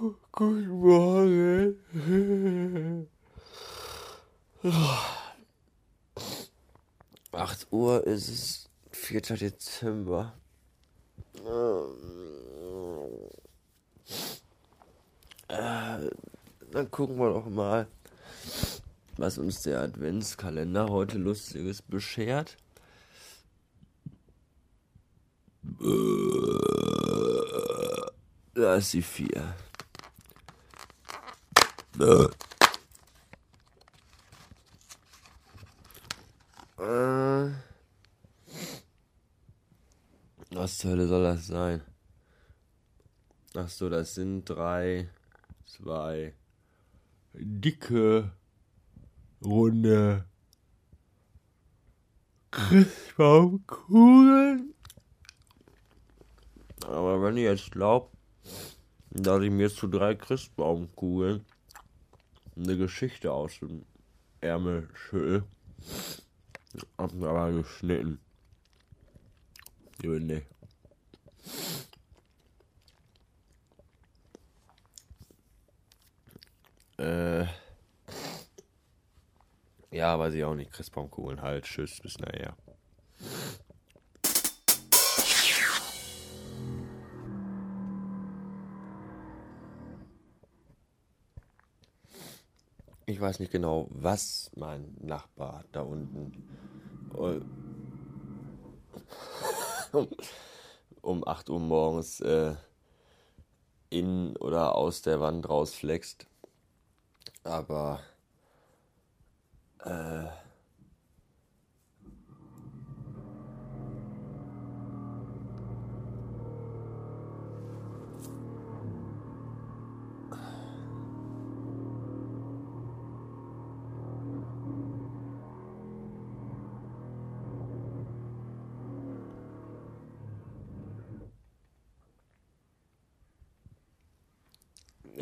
Guten Morgen. 8 Uhr ist es, 4. Dezember. Äh, dann gucken wir doch mal, was uns der Adventskalender heute Lustiges beschert. Da ist die 4. Äh, was zur Hölle soll das sein? Ach so, das sind drei, zwei dicke, runde Christbaumkugeln. Aber wenn ihr jetzt glaubt, dass ich mir zu drei Christbaumkugeln eine Geschichte aus dem Ärmel schüttel, hab mir aber geschnitten. Nee. Äh. Ja, weiß ich auch nicht. Christbaumkugeln halt. Tschüss, bis nachher. Ich weiß nicht genau, was mein Nachbar da unten um, um 8 Uhr morgens äh, in oder aus der Wand rausflext. Aber äh,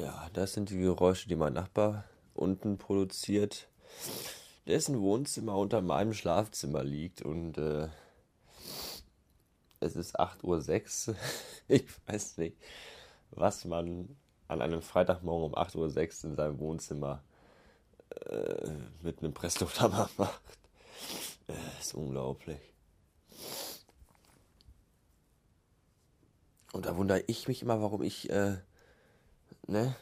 Ja, das sind die Geräusche, die mein Nachbar unten produziert, dessen Wohnzimmer unter meinem Schlafzimmer liegt und äh, es ist 8.06 Uhr. Ich weiß nicht, was man an einem Freitagmorgen um 8.06 Uhr in seinem Wohnzimmer äh, mit einem Presslufthammer macht. Äh, ist unglaublich. Und da wundere ich mich immer, warum ich äh, ne,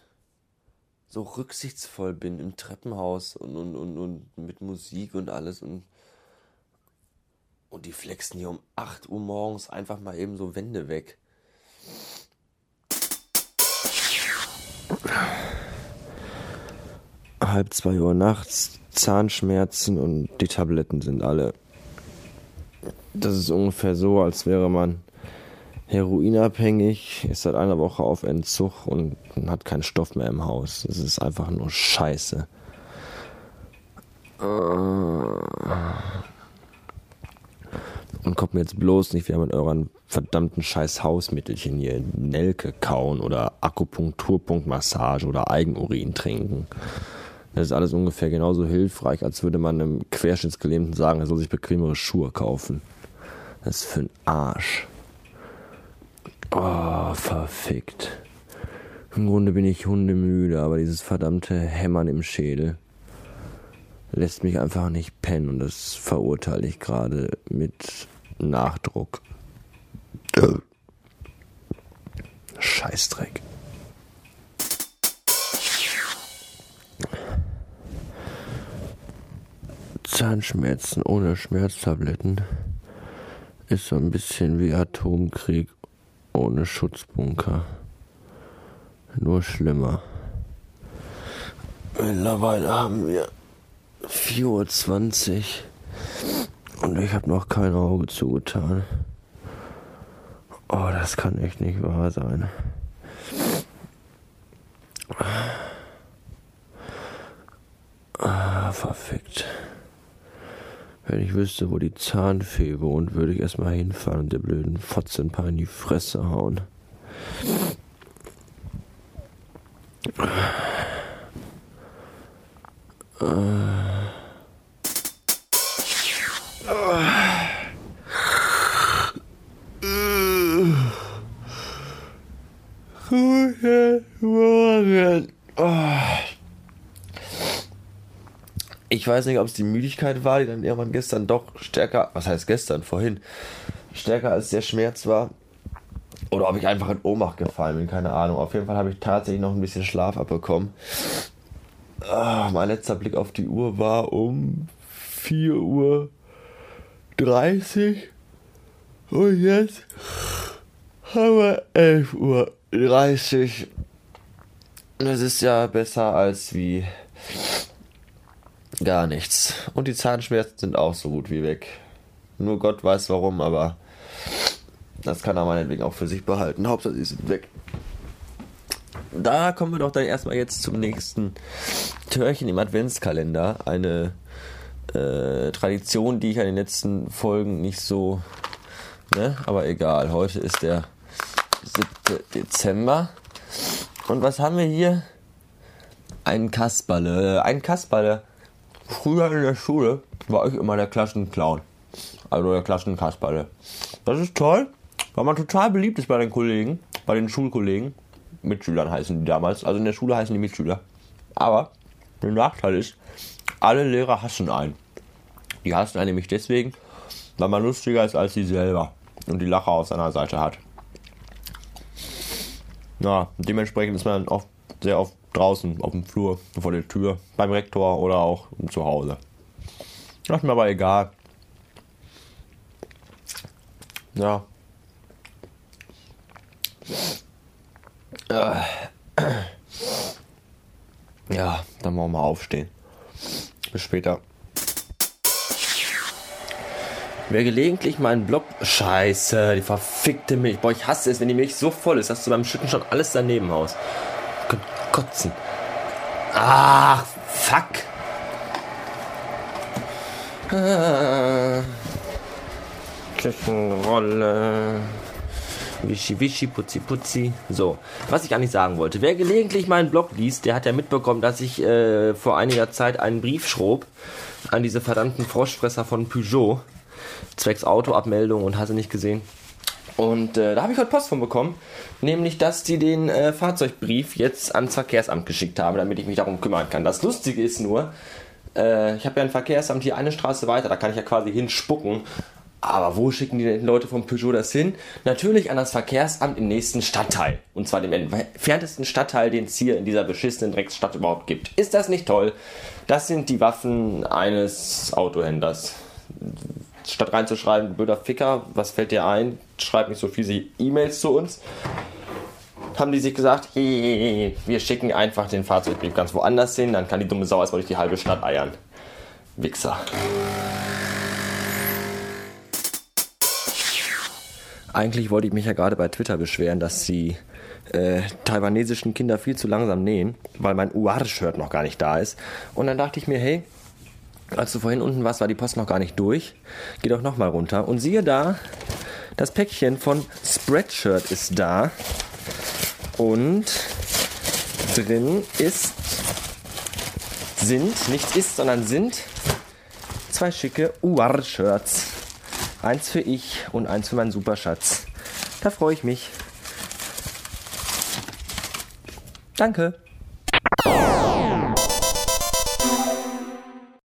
so rücksichtsvoll bin im Treppenhaus und, und, und, und mit Musik und alles und und die flexen hier um 8 Uhr morgens einfach mal eben so Wände weg. Halb zwei Uhr nachts, Zahnschmerzen und die Tabletten sind alle. Das ist ungefähr so, als wäre man heroinabhängig, ist seit einer Woche auf Entzug und hat keinen Stoff mehr im Haus. Es ist einfach nur Scheiße. Und kommt mir jetzt bloß nicht wieder mit euren verdammten scheiß Hausmittelchen hier Nelke kauen oder Akupunkturpunktmassage oder Eigenurin trinken. Das ist alles ungefähr genauso hilfreich, als würde man einem Querschnittsgelähmten sagen, er soll sich bequemere Schuhe kaufen. Das ist für ein Arsch. Oh, verfickt. Im Grunde bin ich hundemüde, aber dieses verdammte Hämmern im Schädel lässt mich einfach nicht pennen und das verurteile ich gerade mit Nachdruck. Scheißdreck. Zahnschmerzen ohne Schmerztabletten ist so ein bisschen wie Atomkrieg ohne Schutzbunker. Nur schlimmer. Mittlerweile haben wir 4.20 Uhr und ich habe noch kein Auge zugetan. Oh, das kann echt nicht wahr sein. Ah, verfickt. Wenn ich wüsste, wo die Zahnfee wohnt, würde ich erstmal hinfahren und der blöden Fotze ein paar in die Fresse hauen. Guten Morgen. Ich weiß nicht, ob es die Müdigkeit war, die dann irgendwann gestern doch stärker, was heißt gestern, vorhin, stärker als der Schmerz war. Oder ob ich einfach in Ohnmacht gefallen bin, keine Ahnung. Auf jeden Fall habe ich tatsächlich noch ein bisschen Schlaf abbekommen. Ah, mein letzter Blick auf die Uhr war um 4 Uhr 30. Und jetzt haben wir 11 Uhr 30. Das ist ja besser als wie gar nichts. Und die Zahnschmerzen sind auch so gut wie weg. Nur Gott weiß warum, aber das kann er meinetwegen auch für sich behalten. Hauptsache, sie sind weg. Da kommen wir doch dann erstmal jetzt zum nächsten Türchen im Adventskalender. Eine äh, Tradition, die ich an den letzten Folgen nicht so. Ne? Aber egal, heute ist der 7. Dezember. Und was haben wir hier? Ein Kasperle. Ein Kasperle. Früher in der Schule war ich immer der Klassenclown. Also der Klassenkasperle. Das ist toll, weil man total beliebt ist bei den Kollegen, bei den Schulkollegen. Mitschülern heißen die damals. Also in der Schule heißen die Mitschüler. Aber der Nachteil ist, alle Lehrer hassen einen. Die hassen einen nämlich deswegen, weil man lustiger ist als sie selber und die Lacher auf seiner Seite hat. Na, dementsprechend ist man oft sehr oft draußen auf dem Flur, vor der Tür, beim Rektor oder auch zu Hause. Das ist mir aber egal. Ja. Ja, dann wollen wir mal aufstehen. Bis später. Wer gelegentlich meinen Blog. Scheiße, die verfickte Milch. Boah, ich hasse es, wenn die Milch so voll ist, dass du beim Schütten schon alles daneben haust. Kotzen. Ach, fuck. Ah. Küchenrolle. Wischi, wischi, putzi, putzi. So, was ich eigentlich sagen wollte. Wer gelegentlich meinen Blog liest, der hat ja mitbekommen, dass ich äh, vor einiger Zeit einen Brief schrob an diese verdammten Froschfresser von Peugeot zwecks Autoabmeldung und hast du nicht gesehen. Und äh, da habe ich heute Post von bekommen, nämlich dass die den äh, Fahrzeugbrief jetzt ans Verkehrsamt geschickt haben, damit ich mich darum kümmern kann. Das Lustige ist nur, äh, ich habe ja ein Verkehrsamt hier eine Straße weiter, da kann ich ja quasi hinspucken. Aber wo schicken die denn Leute vom Peugeot das hin? Natürlich an das Verkehrsamt im nächsten Stadtteil. Und zwar dem entferntesten Stadtteil, den es hier in dieser beschissenen Drecksstadt überhaupt gibt. Ist das nicht toll? Das sind die Waffen eines Autohändlers statt reinzuschreiben, blöder Ficker, was fällt dir ein? Schreib nicht so viele E-Mails zu uns. Haben die sich gesagt, hey, wir schicken einfach den Fahrzeugbrief ganz woanders hin, dann kann die dumme Sau erstmal durch die halbe Stadt eiern. Wichser. Eigentlich wollte ich mich ja gerade bei Twitter beschweren, dass die äh, taiwanesischen Kinder viel zu langsam nähen, weil mein UR-Shirt noch gar nicht da ist. Und dann dachte ich mir, hey, als du vorhin unten warst, war die Post noch gar nicht durch. Geh doch nochmal runter. Und siehe da, das Päckchen von Spreadshirt ist da. Und drin ist, sind, nichts ist, sondern sind zwei schicke UR-Shirts. Eins für ich und eins für meinen Superschatz. Da freue ich mich. Danke.